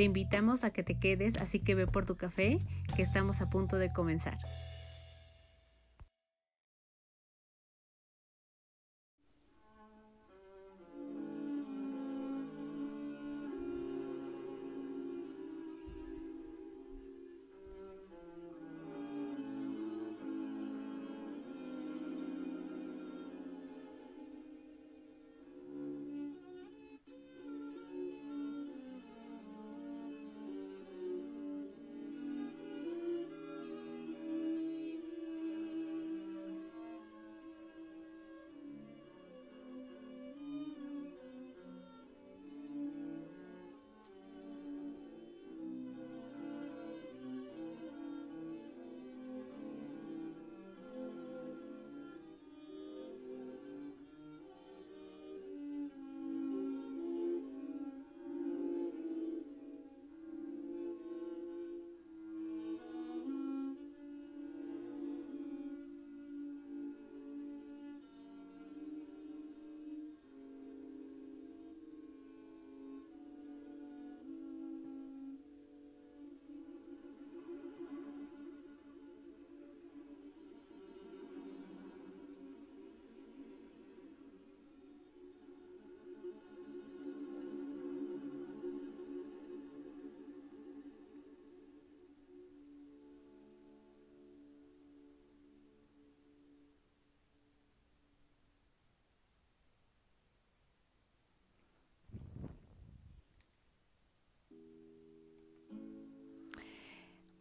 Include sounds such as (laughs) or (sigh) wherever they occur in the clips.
Te invitamos a que te quedes, así que ve por tu café, que estamos a punto de comenzar.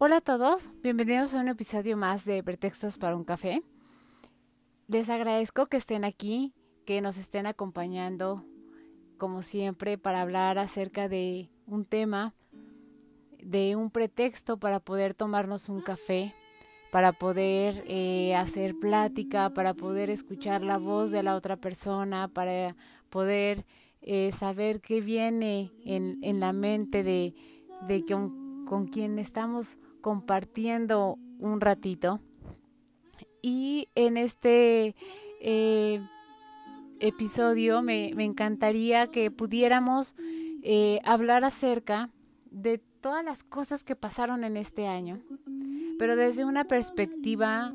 Hola a todos, bienvenidos a un episodio más de Pretextos para un café. Les agradezco que estén aquí, que nos estén acompañando, como siempre, para hablar acerca de un tema, de un pretexto para poder tomarnos un café, para poder eh, hacer plática, para poder escuchar la voz de la otra persona, para poder eh, saber qué viene en, la mente de, de con, con quien estamos compartiendo un ratito. Y en este eh, episodio me, encantaría que pudiéramos eh, hablar acerca de todas las cosas que pasaron en este año, pero desde una perspectiva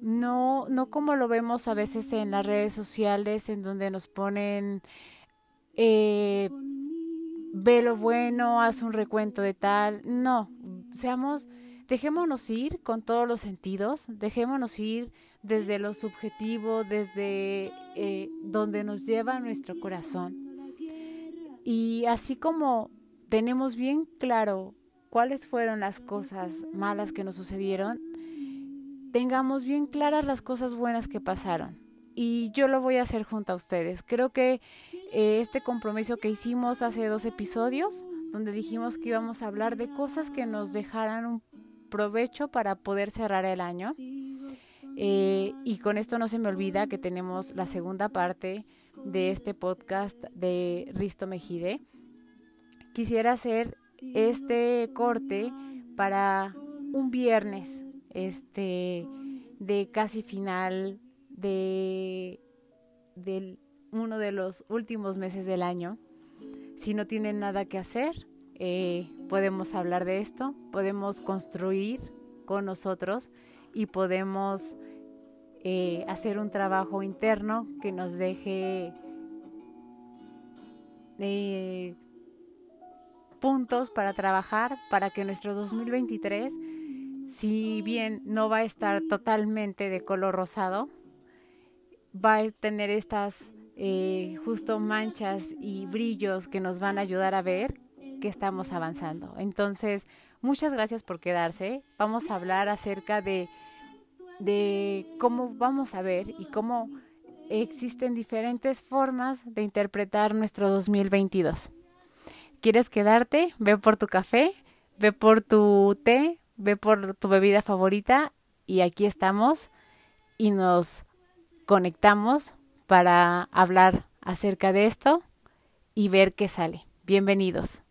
no, no como lo vemos a veces en las redes sociales, en donde nos ponen eh, ve lo bueno, haz un recuento de tal. No, seamos, dejémonos ir con todos los sentidos, dejémonos ir desde lo subjetivo, desde eh, donde nos lleva nuestro corazón. Y así como tenemos bien claro cuáles fueron las cosas malas que nos sucedieron, tengamos bien claras las cosas buenas que pasaron. Y yo lo voy a hacer junto a ustedes. Creo que eh, este compromiso que hicimos hace dos episodios, donde dijimos que íbamos a hablar de cosas que nos dejaran un provecho para poder cerrar el año. Eh, y con esto no se me olvida que tenemos la segunda parte de este podcast de Risto Mejide. Quisiera hacer este corte para un viernes este de casi final de del uno de los últimos meses del año. Si no tienen nada que hacer, eh, podemos hablar de esto, podemos construir con nosotros y podemos eh, hacer un trabajo interno que nos deje eh, puntos para trabajar para que nuestro 2023, si bien no va a estar totalmente de color rosado, va a tener estas eh, justo manchas y brillos que nos van a ayudar a ver que estamos avanzando. Entonces, muchas gracias por quedarse. Vamos a hablar acerca de, de cómo vamos a ver y cómo existen diferentes formas de interpretar nuestro 2022. ¿Quieres quedarte? Ve por tu café. ve por tu té, ve por tu bebida favorita y aquí estamos y nos conectamos para hablar acerca de esto y ver qué sale. Bienvenidos.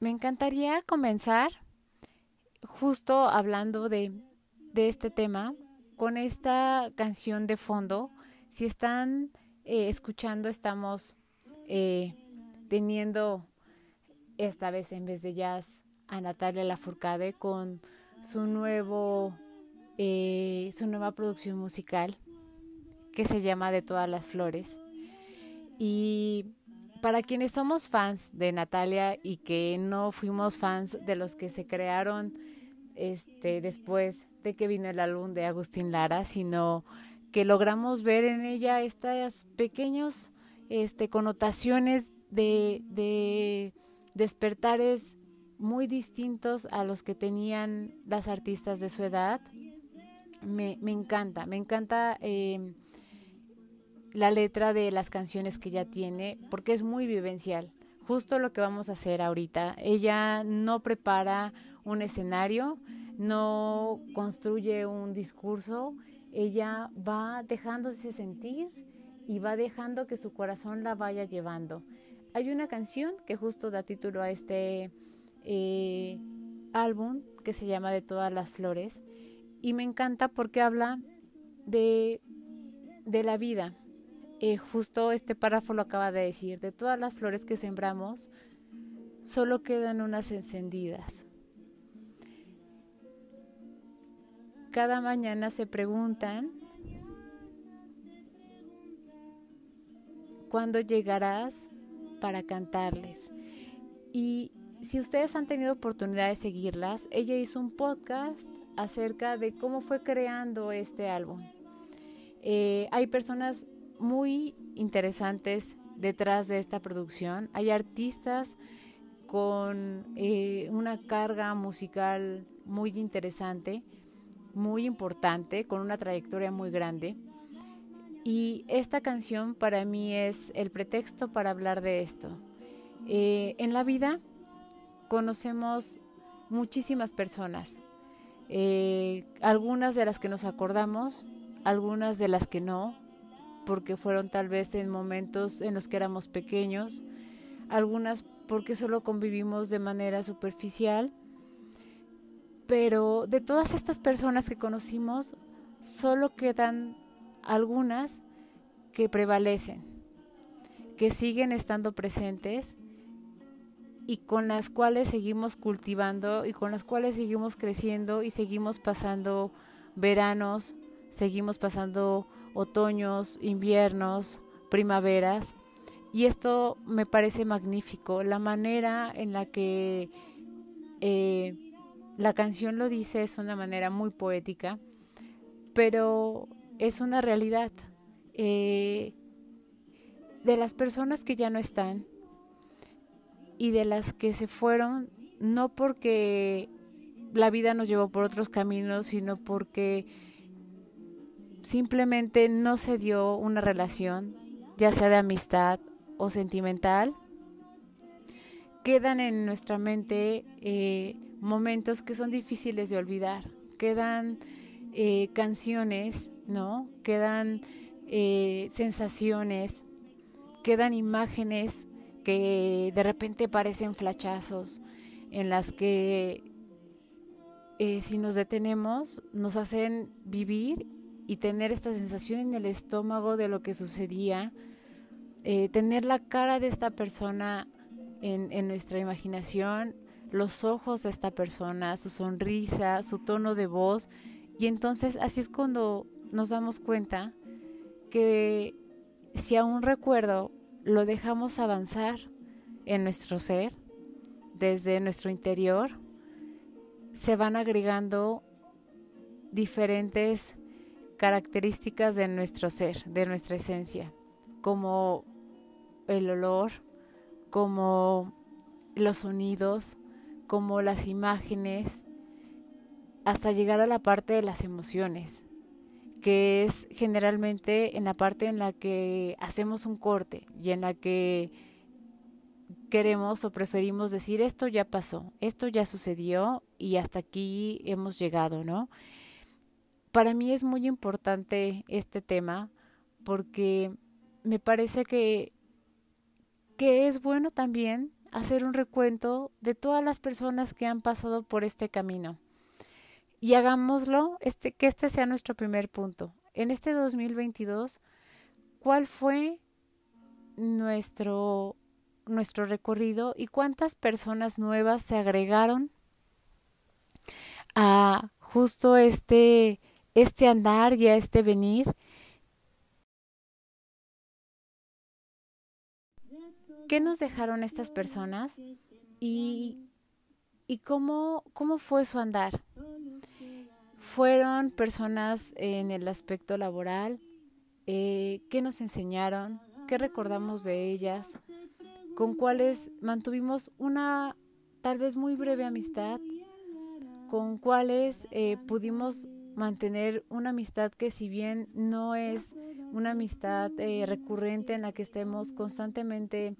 Me encantaría comenzar justo hablando de, este tema con esta canción de fondo. Si están eh, escuchando, estamos eh, teniendo esta vez en vez de jazz a Natalia Lafourcade con su nuevo eh, su nueva producción musical que se llama De todas las flores. Y para quienes somos fans de Natalia y que no fuimos fans de los que se crearon este después de que vino el álbum de Agustín Lara, sino que logramos ver en ella estas pequeños este connotaciones de, de despertares muy distintos a los que tenían las artistas de su edad. Me, me encanta, me encanta eh, la letra de las canciones que ella tiene, porque es muy vivencial. Justo lo que vamos a hacer ahorita. Ella no prepara un escenario, no construye un discurso, ella va dejándose sentir y va dejando que su corazón la vaya llevando. Hay una canción que justo da título a este eh, álbum que se llama De todas las flores y me encanta porque habla de, de la vida, eh, justo este párrafo lo acaba de decir, de todas las flores que sembramos, solo quedan unas encendidas. Cada mañana se preguntan, ¿cuándo llegarás para cantarles? Y si ustedes han tenido oportunidad de seguirlas, ella hizo un podcast acerca de cómo fue creando este álbum. Eh, hay personas muy interesantes detrás de esta producción. Hay artistas con eh, una carga musical muy interesante, muy importante, con una trayectoria muy grande. Y esta canción para mí es el pretexto para hablar de esto. Eh, en la vida conocemos muchísimas personas, eh, algunas de las que nos acordamos, algunas de las que no, porque fueron tal vez en momentos en los que éramos pequeños, algunas porque solo convivimos de manera superficial, pero de todas estas personas que conocimos, solo quedan algunas que prevalecen, que siguen estando presentes y con las cuales seguimos cultivando y con las cuales seguimos creciendo y seguimos pasando veranos, seguimos pasando otoños, inviernos, primaveras. Y esto me parece magnífico, la manera en la que eh, la canción lo dice es una manera muy poética, pero es una realidad. Eh, de las personas que ya no están y de las que se fueron, no porque la vida nos llevó por otros caminos, sino porque simplemente no se dio una relación, ya sea de amistad o sentimental, quedan en nuestra mente eh, momentos que son difíciles de olvidar, quedan eh, canciones, ¿no? Quedan eh, sensaciones, quedan imágenes que de repente parecen flachazos, en las que si nos detenemos nos hacen vivir y tener esta sensación en el estómago de lo que sucedía, eh, tener la cara de esta persona en nuestra imaginación, los ojos de esta persona, su sonrisa, su tono de voz, y entonces así es cuando nos damos cuenta que si a un recuerdo lo dejamos avanzar en nuestro ser, desde nuestro interior, se van agregando diferentes características de nuestro ser, de nuestra esencia, como el olor, como los sonidos, como las imágenes, hasta llegar a la parte de las emociones, que es generalmente en la parte en la que hacemos un corte y en la que queremos o preferimos decir esto ya pasó, esto ya sucedió y hasta aquí hemos llegado, ¿no? Para mí es muy importante este tema porque me parece que, que es bueno también hacer un recuento de todas las personas que han pasado por este camino. Y hagámoslo, este, que este sea nuestro primer punto. En este 2022, ¿cuál fue nuestro, nuestro recorrido y cuántas personas nuevas se agregaron a justo este, este andar y a este venir? ¿Qué nos dejaron estas personas y, y cómo, cómo fue su andar? Fueron personas en el aspecto laboral, eh, qué nos enseñaron, qué recordamos de ellas, con cuáles mantuvimos una tal vez muy breve amistad, con cuáles eh, pudimos mantener una amistad que si bien no es una amistad eh, recurrente en la que estemos constantemente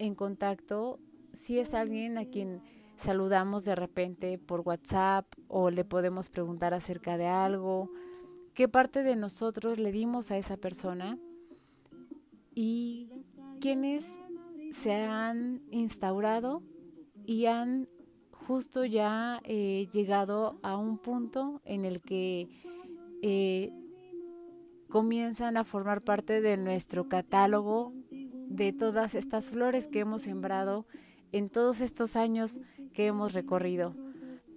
en contacto, si es alguien a quien saludamos de repente por WhatsApp o le podemos preguntar acerca de algo, qué parte de nosotros le dimos a esa persona y quienes se han instaurado y han justo ya eh, llegado a un punto en el que eh, comienzan a formar parte de nuestro catálogo de todas estas flores que hemos sembrado en todos estos años que hemos recorrido.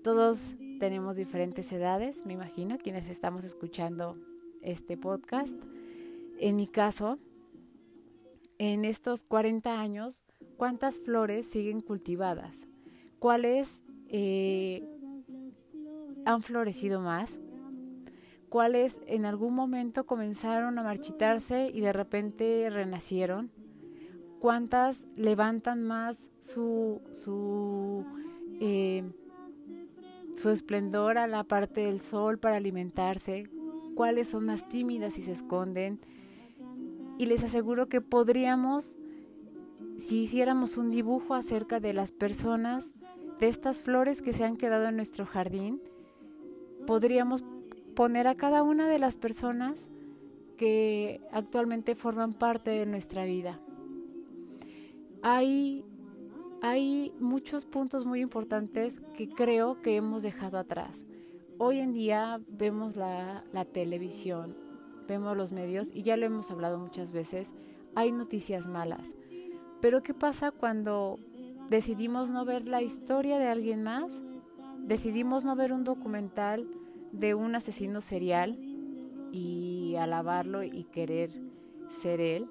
Todos tenemos diferentes edades, me imagino, quienes estamos escuchando este podcast. En mi caso, en estos 40 años, ¿cuántas flores siguen cultivadas? ¿Cuáles eh, han florecido más? ¿Cuáles en algún momento comenzaron a marchitarse y de repente renacieron? Cuántas levantan más su, su, eh, su esplendor a la parte del sol para alimentarse, cuáles son más tímidas y se esconden. Y les aseguro que podríamos, si hiciéramos un dibujo acerca de las personas, de estas flores que se han quedado en nuestro jardín, podríamos poner a cada una de las personas que actualmente forman parte de nuestra vida hay, muchos puntos muy importantes que creo que hemos dejado atrás. Hoy en día vemos la televisión, vemos los medios y ya lo hemos hablado muchas veces, hay noticias malas. Pero ¿qué pasa cuando decidimos no ver la historia de alguien más? Decidimos no ver un documental de un asesino serial y alabarlo y querer ser él.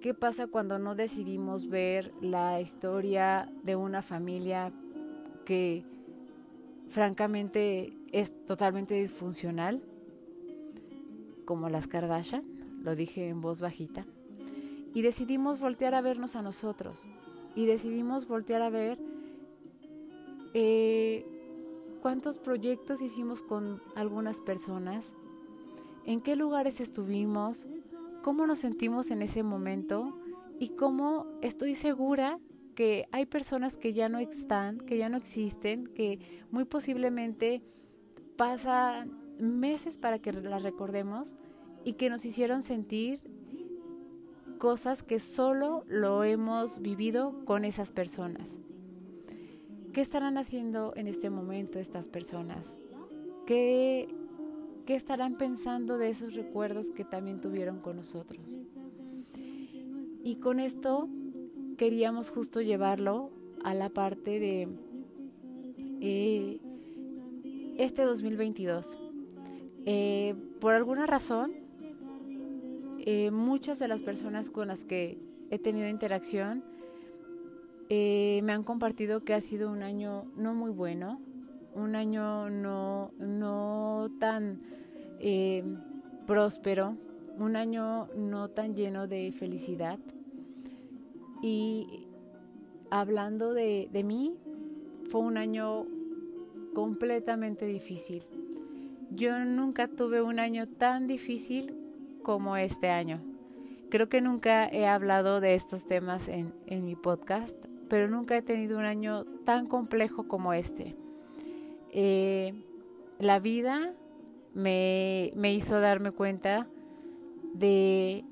¿Qué pasa cuando no decidimos ver la historia de una familia que francamente es totalmente disfuncional? Como las Kardashian, lo dije en voz bajita. Y decidimos voltear a vernos a nosotros. Y decidimos voltear a ver eh, cuántos proyectos hicimos con algunas personas, en qué lugares estuvimos, cómo nos sentimos en ese momento y cómo estoy segura que hay personas que ya no están, que ya no existen, que muy posiblemente pasan meses para que las recordemos y que nos hicieron sentir cosas que solo lo hemos vivido con esas personas. ¿Qué estarán haciendo en este momento estas personas? ¿Qué ¿Qué estarán pensando de esos recuerdos que también tuvieron con nosotros? Y con esto queríamos justo llevarlo a la parte de eh, este 2022. Eh, por alguna razón, eh, muchas de las personas con las que he tenido interacción me han compartido que ha sido un año no muy bueno, un año no, no tan eh, próspero, un año no tan lleno de felicidad. Y hablando de, de mí, fue un año completamente difícil. Yo nunca tuve un año tan difícil como este año. Creo que nunca he hablado de estos temas en, en mi podcast, pero nunca he tenido un año tan complejo como este. Eh, la vida me, me, hizo darme cuenta de,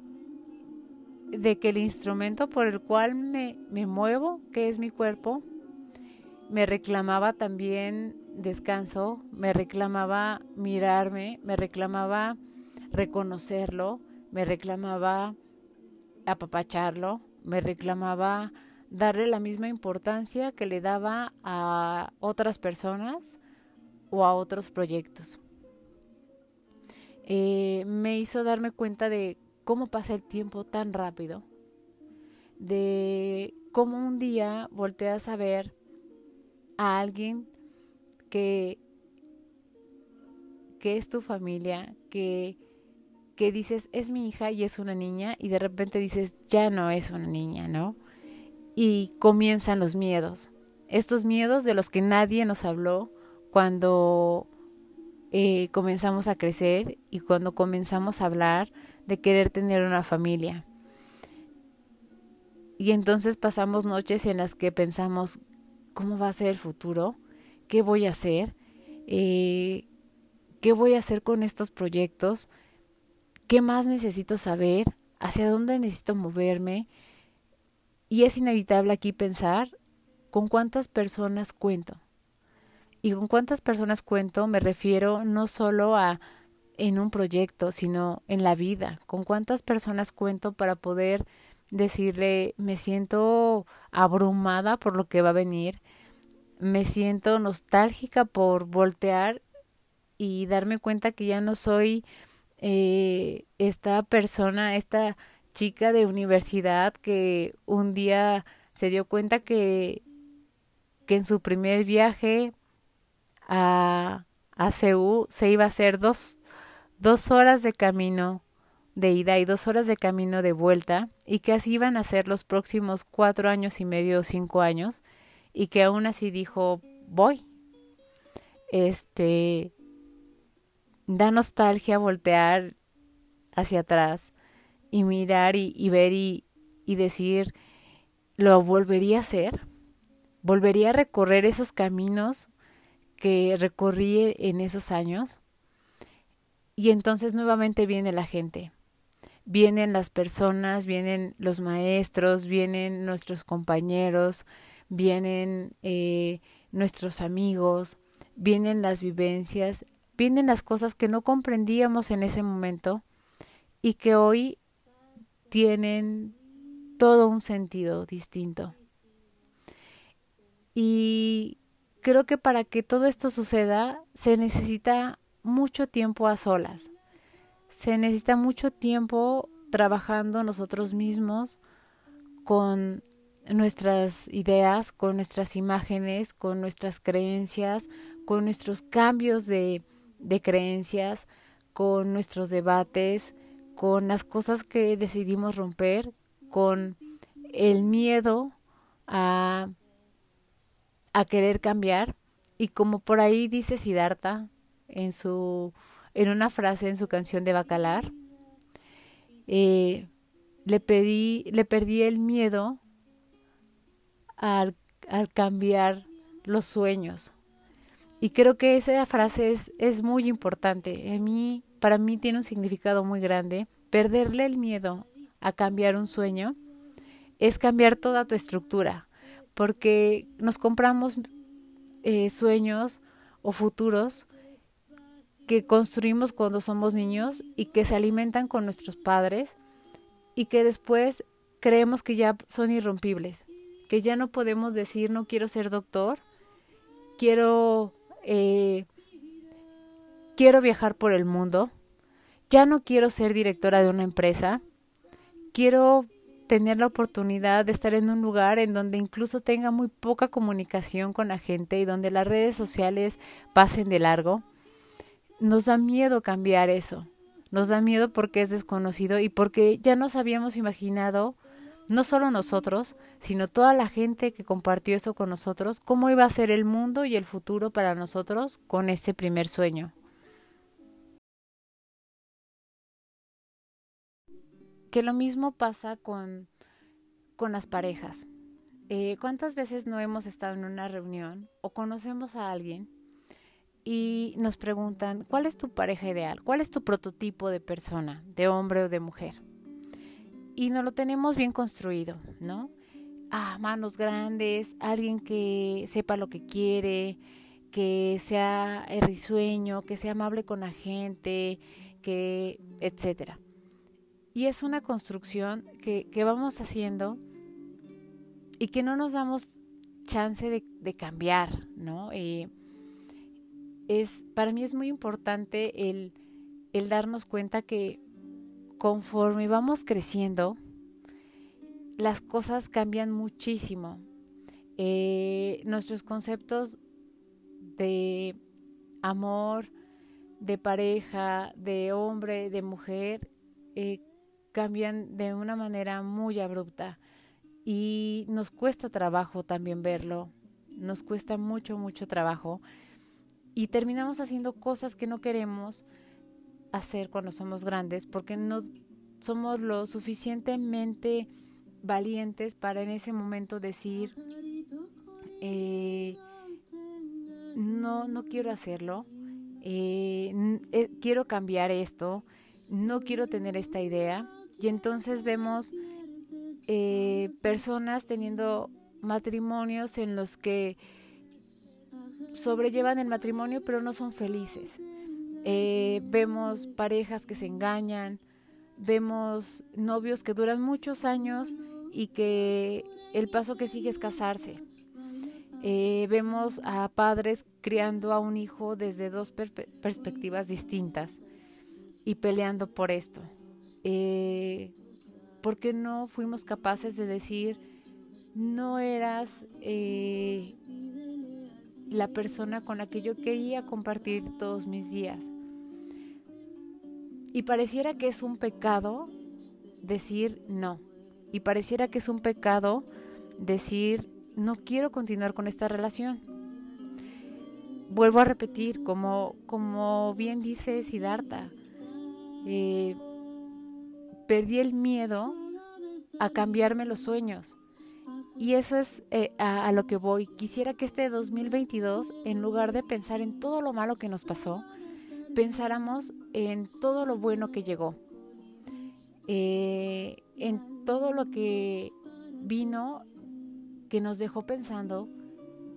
de que el instrumento por el cual me, me muevo, que es mi cuerpo, me reclamaba también descanso, me reclamaba mirarme, me reclamaba reconocerlo, me reclamaba apapacharlo, me reclamaba darle la misma importancia que le daba a otras personas o a otros proyectos. Eh, me hizo darme cuenta de cómo pasa el tiempo tan rápido, de cómo un día volteas a ver a alguien que, que es tu familia, que, que dices es mi hija y es una niña y de repente dices ya no es una niña, ¿no? Y comienzan los miedos, estos miedos de los que nadie nos habló cuando eh, comenzamos a crecer y cuando comenzamos a hablar de querer tener una familia. Y entonces pasamos noches en las que pensamos, ¿cómo va a ser el futuro? ¿Qué voy a hacer? Eh, ¿Qué voy a hacer con estos proyectos? ¿Qué más necesito saber? ¿Hacia dónde necesito moverme? Y es inevitable aquí pensar con cuántas personas cuento. Y con cuántas personas cuento me refiero no solo a en un proyecto, sino en la vida. Con cuántas personas cuento para poder decirle me siento abrumada por lo que va a venir, me siento nostálgica por voltear y darme cuenta que ya no soy eh, esta persona, esta chica de universidad que un día se dio cuenta que, que en su primer viaje a, a se iba a hacer dos, dos horas de camino de ida y dos horas de camino de vuelta y que así iban a ser los próximos cuatro años y medio o cinco años y que aún así dijo voy este da nostalgia voltear hacia atrás y mirar y, ver y, y decir lo volvería a hacer volvería a recorrer esos caminos que recorrí en esos años y entonces nuevamente viene la gente vienen las personas, vienen los maestros, vienen nuestros compañeros, vienen eh, nuestros amigos, vienen las vivencias, vienen las cosas que no comprendíamos en ese momento y que hoy tienen todo un sentido distinto. Y creo que para que todo esto suceda se necesita mucho tiempo a solas. Se necesita mucho tiempo trabajando nosotros mismos con nuestras ideas, con nuestras imágenes, con nuestras creencias, con nuestros cambios de, creencias, con nuestros debates, con las cosas que decidimos romper, con el miedo a, a querer cambiar. Y como por ahí dice Siddhartha en su en una frase en su canción de Bacalar, eh, le, pedí, le perdí el miedo al, al, cambiar los sueños. Y creo que esa frase es, es muy importante. En mí, para mí tiene un significado muy grande. Perderle el miedo a cambiar un sueño es cambiar toda tu estructura, porque nos compramos eh, sueños o futuros que construimos cuando somos niños y que se alimentan con nuestros padres y que después creemos que ya son irrompibles, que ya no podemos decir no quiero ser doctor, quiero eh, quiero viajar por el mundo, ya no quiero ser directora de una empresa, quiero tener la oportunidad de estar en un lugar en donde incluso tenga muy poca comunicación con la gente y donde las redes sociales pasen de largo nos da miedo cambiar eso. Nos da miedo porque es desconocido y porque ya nos habíamos imaginado no solo nosotros, sino toda la gente que compartió eso con nosotros, cómo iba a ser el mundo y el futuro para nosotros con ese primer sueño. Que lo mismo pasa con, con las parejas. Eh, ¿Cuántas veces no hemos estado en una reunión o conocemos a alguien y nos preguntan, ¿cuál es tu pareja ideal? ¿Cuál es tu prototipo de persona, de hombre o de mujer? Y no lo tenemos bien construido, ¿no? Ah, manos grandes, alguien que sepa lo que quiere, que sea risueño, que sea amable con la gente, que etcétera. Y es una construcción que, que vamos haciendo y que no nos damos chance de, cambiar, ¿no? Eh, es, para mí es muy importante el, el darnos cuenta que conforme vamos creciendo, las cosas cambian muchísimo. Eh, nuestros conceptos de amor, de pareja, de hombre, de mujer, eh, cambian de una manera muy abrupta. Y nos cuesta trabajo también verlo, nos cuesta mucho, mucho trabajo. Y terminamos haciendo cosas que no queremos hacer cuando somos grandes porque no somos lo suficientemente valientes para en ese momento decir eh, no, no quiero hacerlo, eh, eh, quiero cambiar esto, no quiero tener esta idea y entonces vemos eh, personas teniendo matrimonios en los que sobrellevan el matrimonio pero no son felices. Eh, vemos parejas que se engañan, vemos novios que duran muchos años y que el paso que sigue es casarse. Eh, vemos a padres criando a un hijo desde dos perspectivas distintas y peleando por esto. Eh, ¿Por qué no fuimos capaces de decir, no eras eh, la persona con la que yo quería compartir todos mis días? Y pareciera que es un pecado decir no. Y pareciera que es un pecado decir no quiero continuar con esta relación. Vuelvo a repetir, como, como bien dice Siddhartha, eh, perdí el miedo a cambiarme los sueños. Y eso es eh, a, lo que voy. Quisiera que este 2022, en lugar de pensar en todo lo malo que nos pasó, pensáramos en todo lo bueno que llegó. Eh, en todo lo que vino, que nos dejó pensando,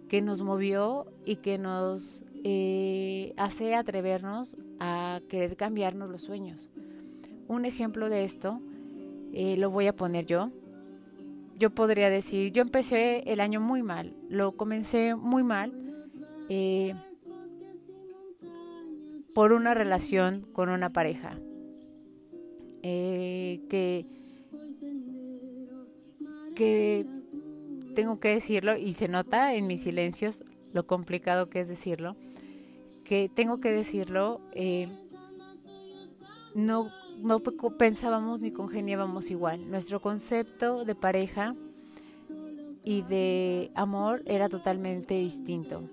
que nos movió y que nos eh, hace atrevernos a querer cambiarnos los sueños. Un ejemplo de esto eh, lo voy a poner yo. Yo podría decir, yo empecé el año muy mal, lo comencé muy mal eh, por una relación con una pareja eh, que, que tengo que decirlo y se nota en mis silencios lo complicado que es decirlo, que tengo que decirlo, no no pensábamos ni congeniábamos igual. Nuestro concepto de pareja y de amor era totalmente distinto.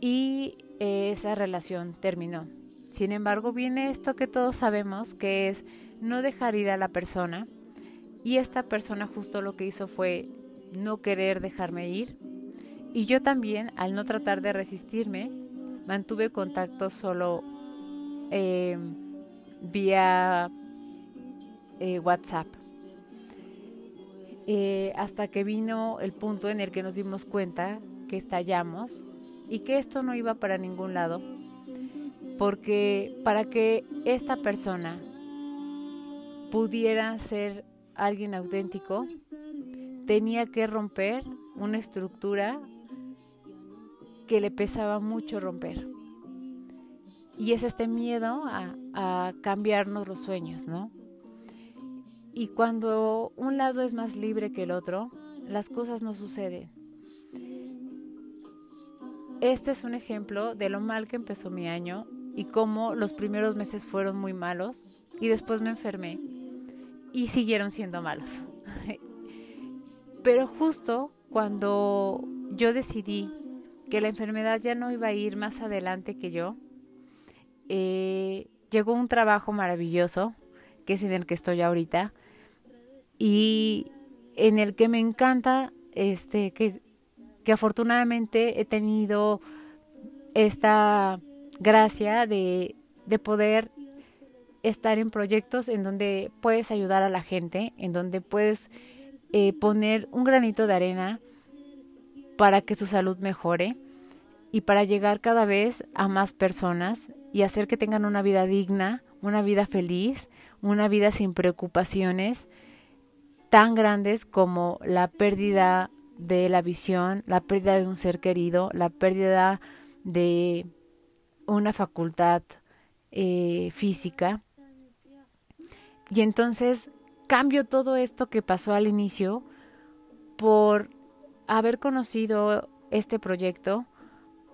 Y esa relación terminó. Sin embargo, viene esto que todos sabemos, que es no dejar ir a la persona. Y esta persona justo lo que hizo fue no querer dejarme ir. Y yo también, al no tratar de resistirme, mantuve contacto solo eh, vía eh, WhatsApp. Eh, hasta que vino el punto en el que nos dimos cuenta que estallamos y que esto no iba para ningún lado, porque para que esta persona pudiera ser alguien auténtico, tenía que romper una estructura que le pesaba mucho romper. Y es este miedo a, cambiarnos los sueños, ¿no? Y cuando un lado es más libre que el otro, las cosas no suceden. Este es un ejemplo de lo mal que empezó mi año y cómo los primeros meses fueron muy malos y después me enfermé. y siguieron siendo malos. (laughs) Pero justo cuando yo decidí que la enfermedad ya no iba a ir más adelante que yo, eh, llegó un trabajo maravilloso, que es en el que estoy ahorita, y en el que me encanta, este, que, que afortunadamente he tenido esta gracia de, de poder estar en proyectos en donde puedes ayudar a la gente, en donde puedes eh, poner un granito de arena para que su salud mejore y para llegar cada vez a más personas y hacer que tengan una vida digna, una vida feliz, una vida sin preocupaciones tan grandes como la pérdida de la visión, la pérdida de un ser querido, la pérdida de una facultad eh, física. Y entonces cambio todo esto que pasó al inicio por haber conocido este proyecto,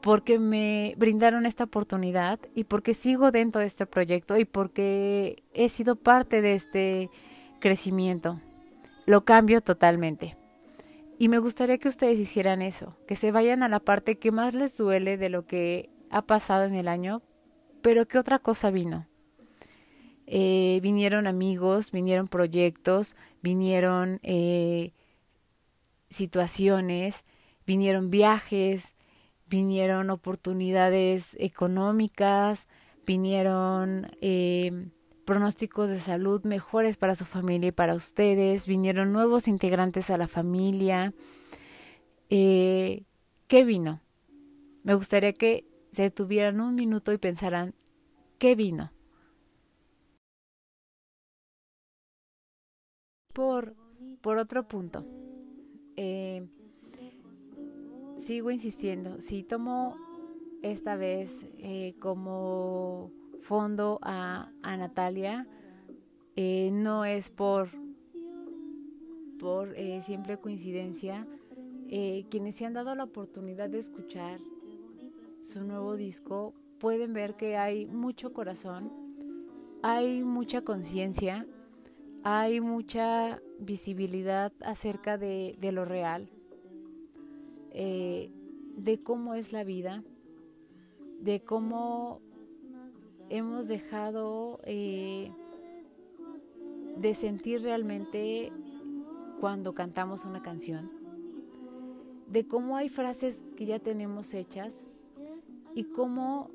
porque me brindaron esta oportunidad y porque sigo dentro de este proyecto y porque he sido parte de este crecimiento. Lo cambio totalmente. Y me gustaría que ustedes hicieran eso, que se vayan a la parte que más les duele de lo que ha pasado en el año, pero que otra cosa vino. Eh, vinieron amigos, vinieron proyectos, vinieron eh, situaciones, vinieron viajes, vinieron oportunidades económicas, vinieron eh, pronósticos de salud mejores para su familia y para ustedes, vinieron nuevos integrantes a la familia. Eh, ¿Qué vino? Me gustaría que se tuvieran un minuto y pensaran, ¿qué vino? Por, por otro punto, eh, sigo insistiendo, si tomo esta vez eh, como fondo a, Natalia eh, no es por, por eh, simple coincidencia. Quienes se han dado la oportunidad de escuchar su nuevo disco pueden ver que hay mucho corazón, hay mucha conciencia, hay mucha visibilidad acerca de lo real, de cómo es la vida, de cómo hemos dejado eh, de sentir realmente cuando cantamos una canción, de cómo hay frases que ya tenemos hechas y cómo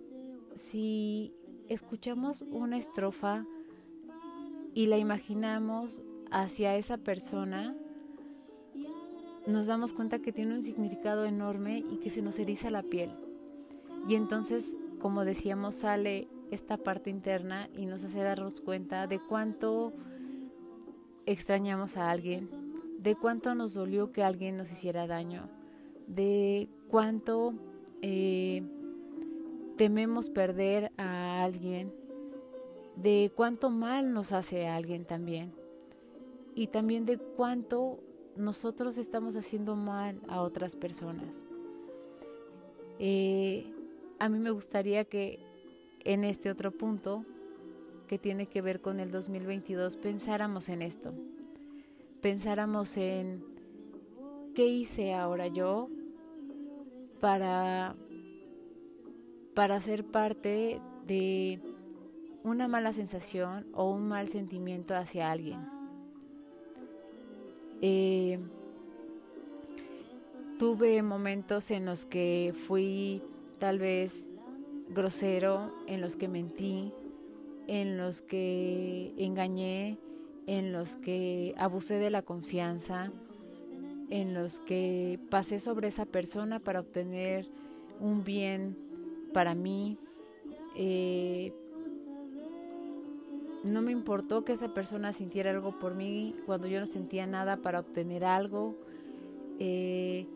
si escuchamos una estrofa y la imaginamos hacia esa persona, nos damos cuenta que tiene un significado enorme y que se nos eriza la piel. Y entonces, como decíamos, sale esta parte interna y nos hace darnos cuenta de cuánto extrañamos a alguien, de cuánto nos dolió que alguien nos hiciera daño, de cuánto eh, tememos perder a alguien, de cuánto mal nos hace a alguien también y también de cuánto nosotros estamos haciendo mal a otras personas. Eh, a mí me gustaría que en este otro punto que tiene que ver con el 2022 pensáramos en esto, pensáramos en qué hice ahora yo para, para ser parte de una mala sensación o un mal sentimiento hacia alguien. Eh, tuve momentos en los que fui tal vez grosero, en los que mentí, en los que engañé, en los que abusé de la confianza, en los que pasé sobre esa persona para obtener un bien para mí. Eh, no me importó que esa persona sintiera algo por mí cuando yo no sentía nada para obtener algo. Eh,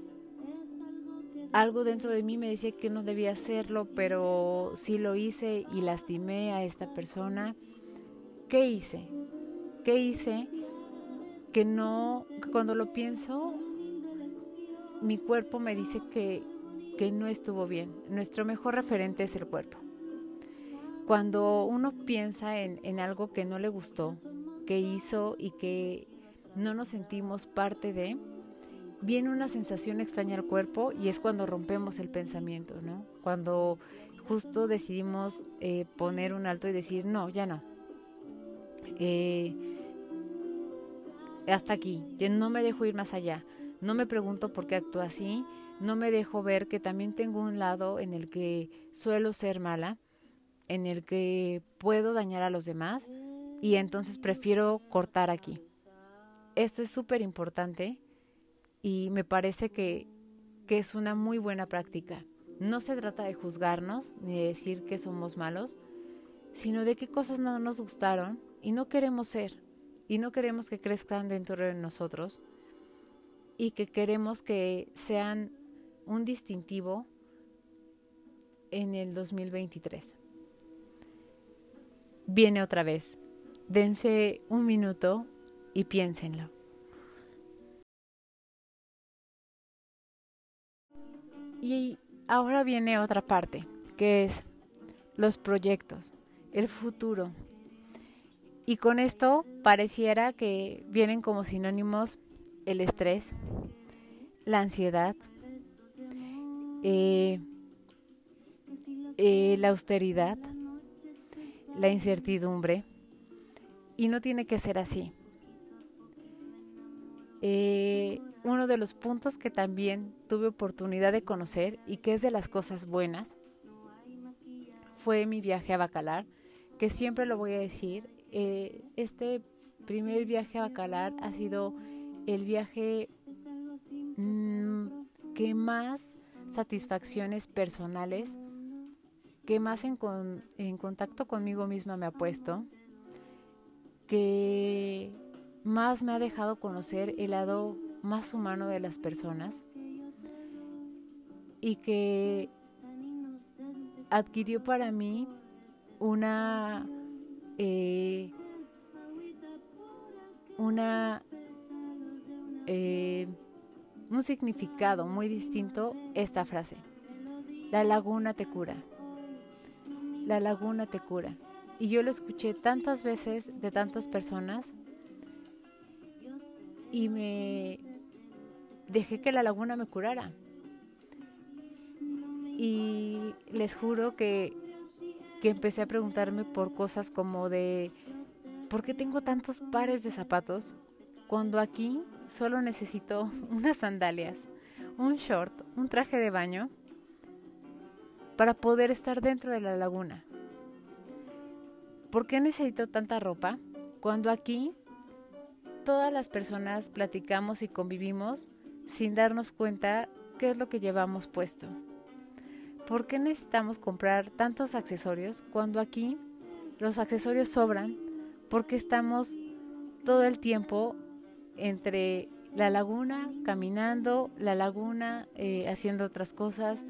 algo dentro de mí me decía que no debía hacerlo, pero sí lo hice y lastimé a esta persona. ¿Qué hice? ¿Qué hice? Que no, cuando lo pienso, mi cuerpo me dice que, que no estuvo bien. Nuestro mejor referente es el cuerpo. Cuando uno piensa en, algo que no le gustó, que hizo y que no nos sentimos parte de, viene una sensación extraña al cuerpo y es cuando rompemos el pensamiento, ¿no? Cuando justo decidimos eh, poner un alto y decir, no, ya no. Eh, hasta aquí, yo no me dejo ir más allá. No me pregunto por qué actúo así, no me dejo ver que también tengo un lado en el que suelo ser mala, en el que puedo dañar a los demás y entonces prefiero cortar aquí. Esto es súper importante y me parece que, que es una muy buena práctica. No se trata de juzgarnos ni de decir que somos malos, sino de qué cosas no nos gustaron y no queremos ser y no queremos que crezcan dentro de nosotros y que queremos que sean un distintivo en el 2023. Viene otra vez. Dense un minuto y piénsenlo. Y ahora viene otra parte, que es los proyectos, el futuro. Y con esto pareciera que vienen como sinónimos el estrés, la ansiedad, eh, eh, la austeridad, la incertidumbre. Y no tiene que ser así. Eh, uno de los puntos que también tuve oportunidad de conocer y que es de las cosas buenas fue mi viaje a Bacalar, que siempre lo voy a decir. este primer viaje a Bacalar ha sido el viaje mm, que más satisfacciones personales que más en, contacto conmigo misma me ha puesto, que más me ha dejado conocer el lado más humano de las personas y que adquirió para mí una eh, eh, un significado muy distinto esta frase. La laguna te cura. La laguna te cura. Y yo lo escuché tantas veces de tantas personas y me dejé que la laguna me curara. Y les juro que, que empecé a preguntarme por cosas como de, ¿por qué tengo tantos pares de zapatos cuando aquí solo necesito (laughs) unas sandalias, un short, un traje de baño para poder estar dentro de la laguna. ¿Por qué necesito tanta ropa cuando aquí todas las personas platicamos y convivimos sin darnos cuenta qué es lo que llevamos puesto? ¿Por qué necesitamos comprar tantos accesorios cuando aquí los accesorios sobran porque estamos todo el tiempo entre la laguna caminando, la laguna eh, haciendo otras cosas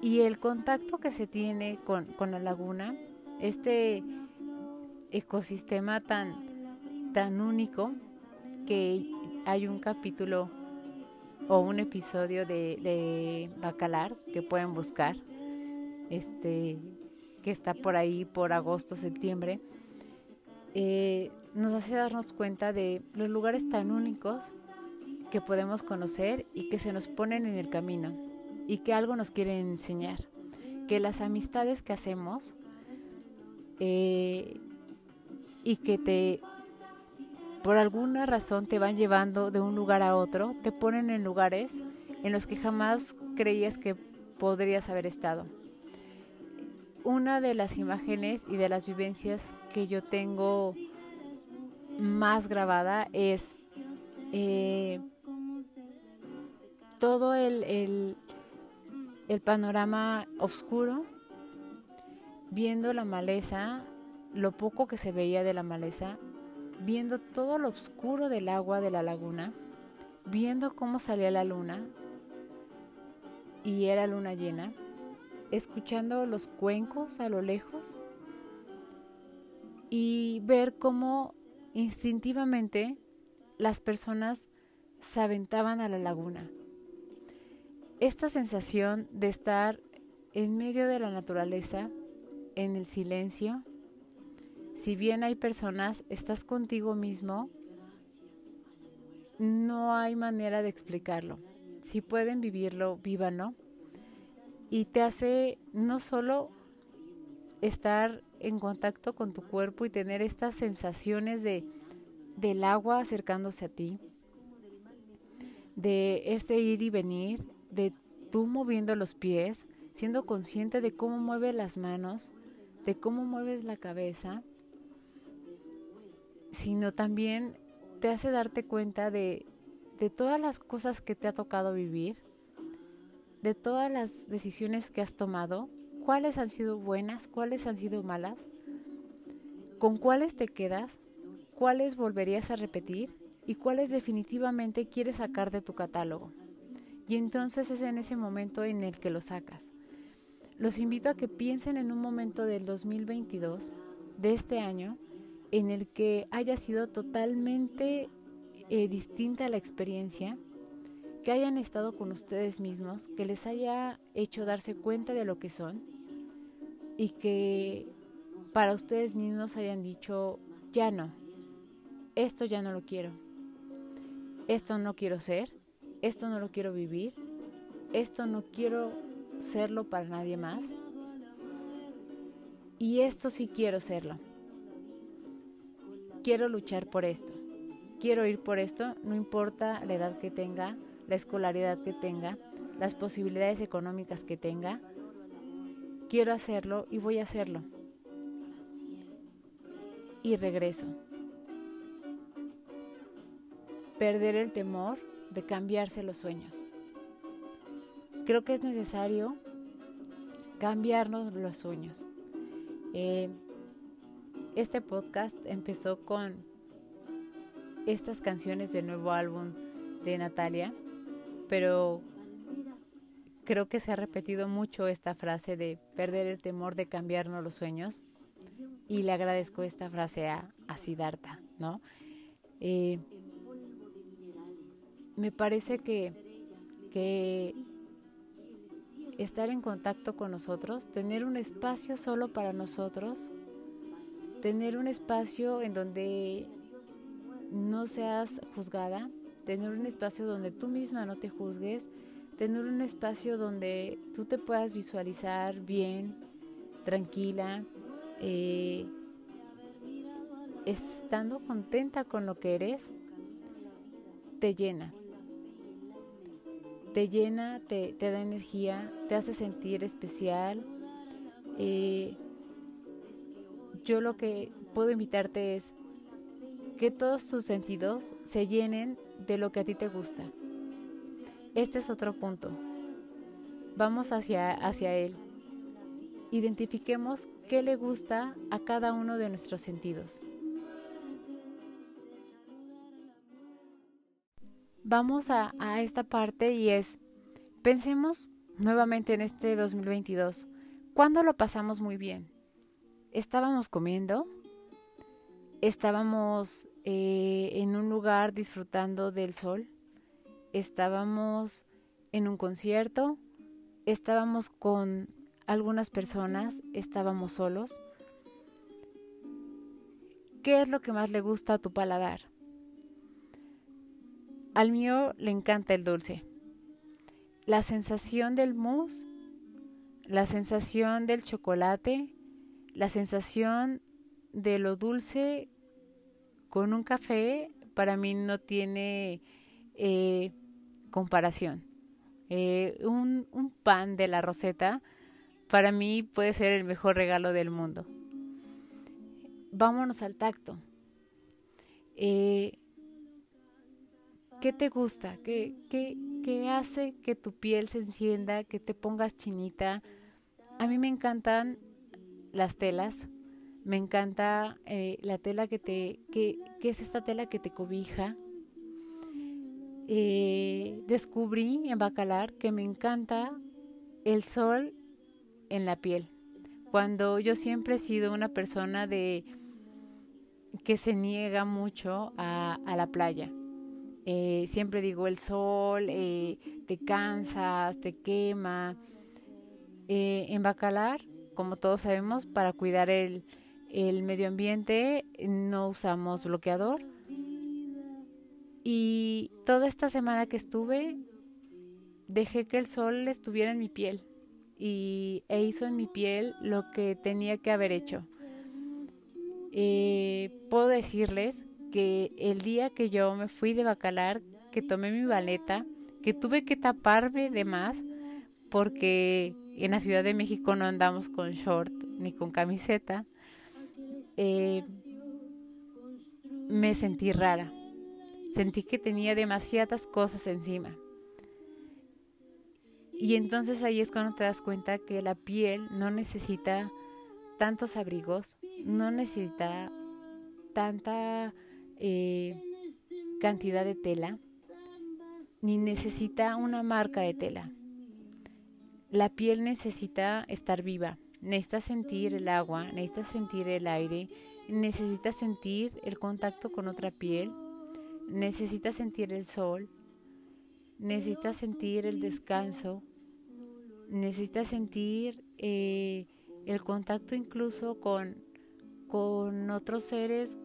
y el contacto que se tiene con, con la laguna, este ecosistema tan, tan único que hay un capítulo o un episodio de, Bacalar que pueden buscar, este, que está por ahí por agosto, septiembre. Eh, nos hace darnos cuenta de los lugares tan únicos que podemos conocer y que se nos ponen en el camino y que algo nos quieren enseñar. Que las amistades que hacemos eh, y que te, por alguna razón te van llevando de un lugar a otro, te ponen en lugares en los que jamás creías que podrías haber estado. Una de las imágenes y de las vivencias que yo tengo más grabada es eh, todo el, el panorama oscuro, viendo la maleza, lo poco que se veía de la maleza, viendo todo lo oscuro del agua de la laguna, viendo cómo salía la luna y era luna llena, escuchando los cuencos a lo lejos y ver cómo Instintivamente, las personas se aventaban a la laguna. Esta sensación de estar en medio de la naturaleza, en el silencio, Si bien hay personas, estás contigo mismo, no hay manera de explicarlo. Si pueden vivirlo, vívanlo. Y te hace no solo estar en contacto con tu cuerpo y tener estas sensaciones de del agua acercándose a ti, de este ir y venir, de tú moviendo los pies, siendo consciente de cómo mueves las manos, de cómo mueves la cabeza, sino también te hace darte cuenta de, de todas las cosas que te ha tocado vivir, de todas las decisiones que has tomado, cuáles han sido buenas, cuáles han sido malas, con cuáles te quedas, cuáles volverías a repetir y cuáles definitivamente quieres sacar de tu catálogo. Y entonces es en ese momento en el que lo sacas. Los invito a que piensen en un momento del 2022, de este año, en el que haya sido totalmente eh, distinta la experiencia, que hayan estado con ustedes mismos, que les haya hecho darse cuenta de lo que son y que para ustedes mismos hayan dicho, ya no, esto ya no lo quiero, esto no quiero ser, esto no lo quiero vivir, esto no quiero serlo para nadie más y esto sí quiero serlo. Quiero luchar por esto, quiero ir por esto, no importa la edad que tenga, la escolaridad que tenga, las posibilidades económicas que tenga, quiero hacerlo y voy a hacerlo. Y regreso. Perder el temor de cambiarse los sueños. Creo que es necesario cambiarnos los sueños. Eh, este podcast empezó con estas canciones del nuevo álbum de Natalia, pero Creo que se ha repetido mucho esta frase de perder el temor de cambiarnos los sueños y le agradezco esta frase a, a ¿no? Eh, me parece que, estar en contacto con nosotros, tener un espacio solo para nosotros, tener un espacio en donde no seas juzgada, tener un espacio donde tú misma no te juzgues, tener un espacio donde tú te puedas visualizar bien, tranquila, eh, estando contenta con lo que eres, te llena. Te llena, te, da energía, te hace sentir especial. Eh, yo lo que puedo invitarte es que todos tus sentidos se llenen de lo que a ti te gusta. Este es otro punto. Vamos hacia, hacia él. Identifiquemos qué le gusta a cada uno de nuestros sentidos. Vamos a, esta parte y es, pensemos nuevamente en este 2022. ¿Cuándo lo pasamos muy bien? ¿Estábamos comiendo? ¿Estábamos eh, en un lugar disfrutando del sol? estábamos en un concierto, estábamos con algunas personas, estábamos solos. ¿Qué es lo que más le gusta a tu paladar? Al mío le encanta el dulce. La sensación del mousse, la sensación del chocolate, la sensación de lo dulce con un café, para mí no tiene eh, comparación. Eh, un, pan de la roseta para mí puede ser el mejor regalo del mundo. Vámonos al tacto. Eh, ¿Qué te gusta? ¿Qué, qué, hace que tu piel se encienda, que te pongas chinita? A mí me encantan las telas. Me encanta eh, la tela que te, que, que es esta tela que te cobija, eh, descubrí en Bacalar que me encanta el sol en la piel. Cuando yo siempre he sido una persona de que se niega mucho a, la playa. Eh, siempre digo el sol, eh, te cansas, te quema. en Bacalar, como todos sabemos, para cuidar el, el medio ambiente, no usamos bloqueador. Y toda esta semana que estuve, dejé que el sol estuviera en mi piel y, e hizo en mi piel lo que tenía que haber hecho. Eh, puedo decirles que el día que yo me fui de bacalar, que tomé mi baleta, que tuve que taparme de más, porque en la Ciudad de México no andamos con short ni con camiseta, eh, me sentí rara. Sentí que tenía demasiadas cosas encima. Y entonces ahí es cuando te das cuenta que la piel no necesita tantos abrigos, no necesita tanta eh, cantidad de tela, ni necesita una marca de tela. La piel necesita estar viva, necesita sentir el agua, necesita sentir el aire, necesita sentir el contacto con otra piel, necesita sentir el sol, necesita sentir el descanso, necesita sentir eh, el contacto incluso con, con otros seres,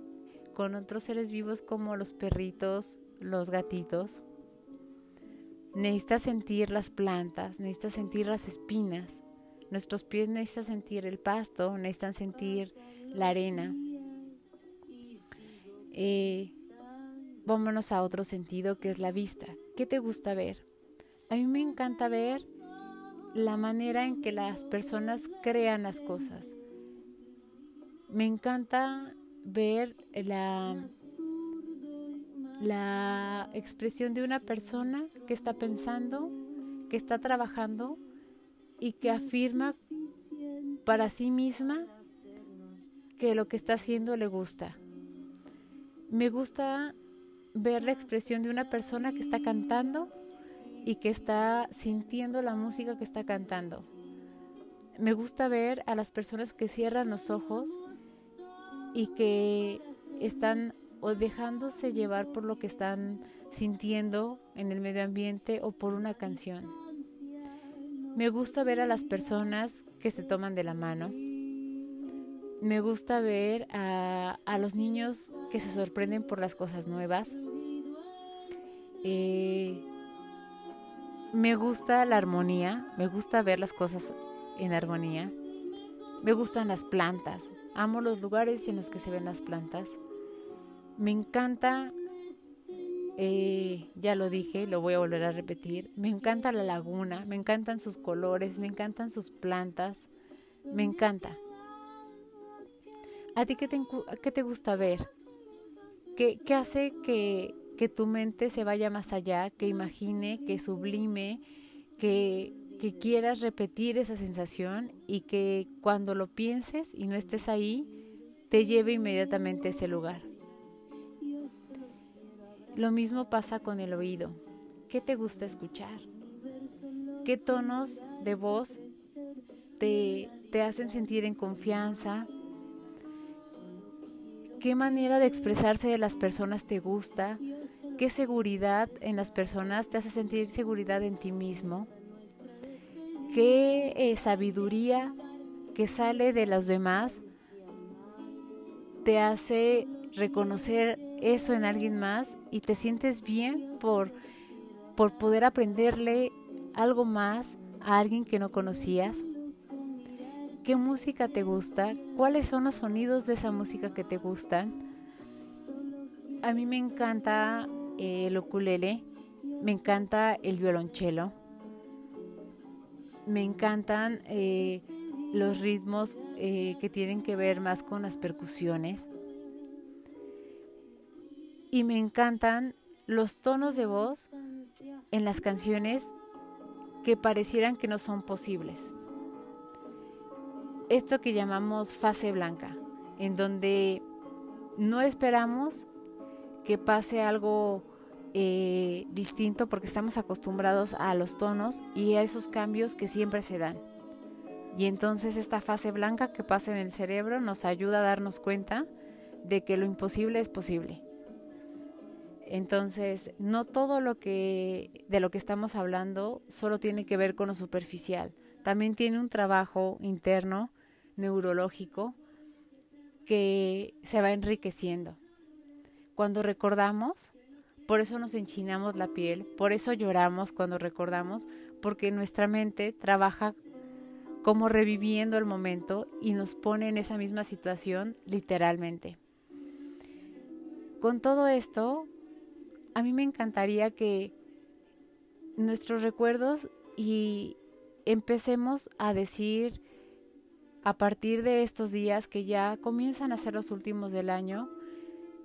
con otros seres vivos como los perritos, los gatitos. Necesita sentir las plantas, necesita sentir las espinas. Nuestros pies necesitan sentir el pasto, necesitan sentir la arena. Eh, vámonos a otro sentido que es la vista. ¿Qué te gusta ver? A mí me encanta ver la manera en que las personas crean las cosas. Me encanta ver la, la expresión de una persona que está pensando, que está trabajando y que afirma para sí misma que lo que está haciendo le gusta. Me gusta ver la expresión de una persona que está cantando y que está sintiendo la música que está cantando. Me gusta ver a las personas que cierran los ojos y que están o dejándose llevar por lo que están sintiendo en el medio ambiente o por una canción. Me gusta ver a las personas que se toman de la mano. Me gusta ver a, a los niños que se sorprenden por las cosas nuevas. Eh, me gusta la armonía, me gusta ver las cosas en armonía. Me gustan las plantas, amo los lugares en los que se ven las plantas. Me encanta, eh, ya lo dije, lo voy a volver a repetir, me encanta la laguna, me encantan sus colores, me encantan sus plantas, me encanta. ¿A ti qué te, qué te gusta ver? ¿Qué, qué hace que, que tu mente se vaya más allá, que imagine, que sublime, que, que quieras repetir esa sensación y que cuando lo pienses y no estés ahí, te lleve inmediatamente a ese lugar. Lo mismo pasa con el oído. ¿Qué te gusta escuchar? ¿Qué tonos de voz te, te hacen sentir en confianza? ¿Qué manera de expresarse de las personas te gusta? ¿Qué seguridad en las personas te hace sentir seguridad en ti mismo? ¿Qué eh, sabiduría que sale de los demás te hace reconocer eso en alguien más y te sientes bien por, por poder aprenderle algo más a alguien que no conocías? ¿Qué música te gusta? ¿Cuáles son los sonidos de esa música que te gustan? A mí me encanta el ukulele, me encanta el violonchelo, me encantan eh, los ritmos eh, que tienen que ver más con las percusiones y me encantan los tonos de voz en las canciones que parecieran que no son posibles. Esto que llamamos fase blanca, en donde no esperamos que pase algo eh, distinto porque estamos acostumbrados a los tonos y a esos cambios que siempre se dan. Y entonces esta fase blanca que pasa en el cerebro nos ayuda a darnos cuenta de que lo imposible es posible. Entonces, no todo lo que de lo que estamos hablando solo tiene que ver con lo superficial. También tiene un trabajo interno neurológico que se va enriqueciendo. Cuando recordamos, por eso nos enchinamos la piel, por eso lloramos cuando recordamos, porque nuestra mente trabaja como reviviendo el momento y nos pone en esa misma situación literalmente. Con todo esto, a mí me encantaría que nuestros recuerdos y empecemos a decir a partir de estos días que ya comienzan a ser los últimos del año,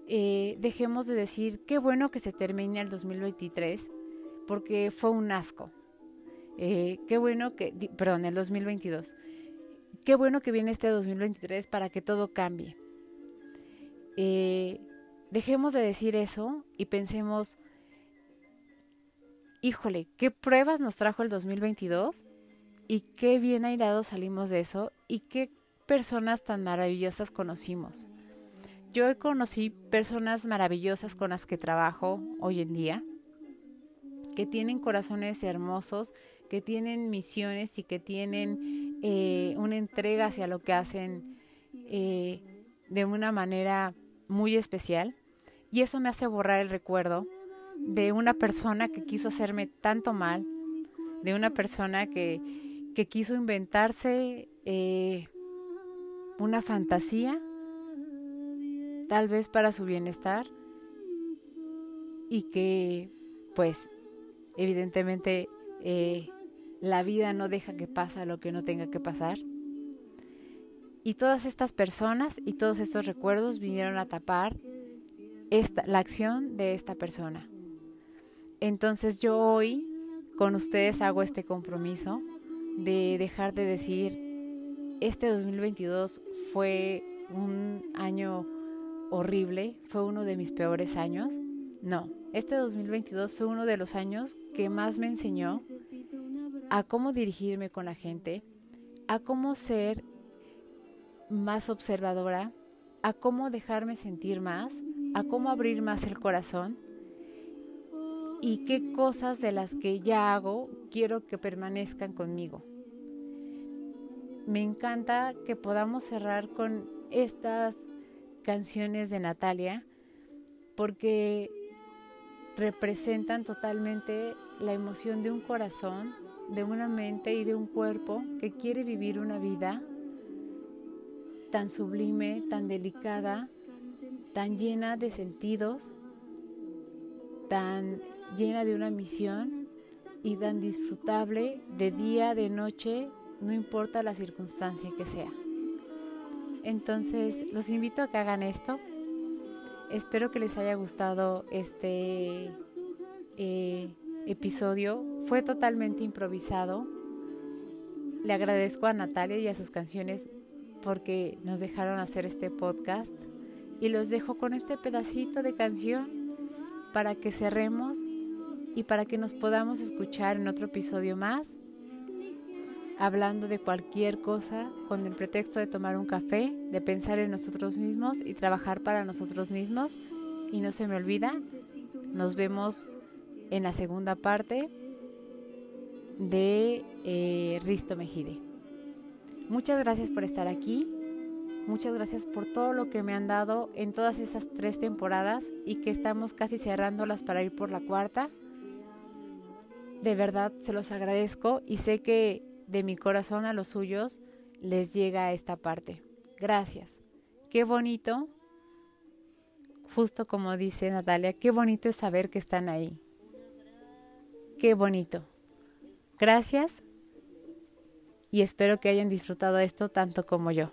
eh, dejemos de decir qué bueno que se termine el 2023 porque fue un asco. Eh, qué bueno que, perdón, el 2022. Qué bueno que viene este 2023 para que todo cambie. Eh, dejemos de decir eso y pensemos, híjole, ¿qué pruebas nos trajo el 2022? Y qué bien airados salimos de eso y qué personas tan maravillosas conocimos. Yo conocí personas maravillosas con las que trabajo hoy en día, que tienen corazones hermosos, que tienen misiones y que tienen eh, una entrega hacia lo que hacen eh, de una manera muy especial. Y eso me hace borrar el recuerdo de una persona que quiso hacerme tanto mal, de una persona que, que quiso inventarse eh, una fantasía, tal vez para su bienestar, y que, pues, evidentemente eh, la vida no deja que pase lo que no tenga que pasar. Y todas estas personas y todos estos recuerdos vinieron a tapar esta, la acción de esta persona. Entonces yo hoy con ustedes hago este compromiso de dejar de decir, este 2022 fue un año horrible, fue uno de mis peores años. No, este 2022 fue uno de los años que más me enseñó a cómo dirigirme con la gente, a cómo ser más observadora, a cómo dejarme sentir más, a cómo abrir más el corazón y qué cosas de las que ya hago quiero que permanezcan conmigo. Me encanta que podamos cerrar con estas canciones de Natalia porque representan totalmente la emoción de un corazón, de una mente y de un cuerpo que quiere vivir una vida tan sublime, tan delicada, tan llena de sentidos, tan llena de una misión y tan disfrutable de día, de noche, no importa la circunstancia que sea. Entonces, los invito a que hagan esto. Espero que les haya gustado este eh, episodio. Fue totalmente improvisado. Le agradezco a Natalia y a sus canciones porque nos dejaron hacer este podcast. Y los dejo con este pedacito de canción para que cerremos y para que nos podamos escuchar en otro episodio más hablando de cualquier cosa con el pretexto de tomar un café, de pensar en nosotros mismos y trabajar para nosotros mismos. Y no se me olvida, nos vemos en la segunda parte de eh, Risto Mejide. Muchas gracias por estar aquí. Muchas gracias por todo lo que me han dado en todas esas tres temporadas y que estamos casi cerrándolas para ir por la cuarta. De verdad se los agradezco y sé que de mi corazón a los suyos les llega a esta parte. Gracias. Qué bonito, justo como dice Natalia, qué bonito es saber que están ahí. Qué bonito. Gracias y espero que hayan disfrutado esto tanto como yo.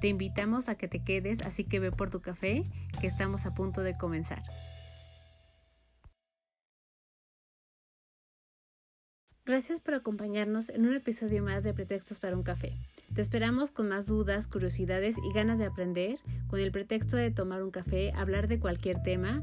Te invitamos a que te quedes, así que ve por tu café, que estamos a punto de comenzar. Gracias por acompañarnos en un episodio más de Pretextos para un café. Te esperamos con más dudas, curiosidades y ganas de aprender, con el pretexto de tomar un café, hablar de cualquier tema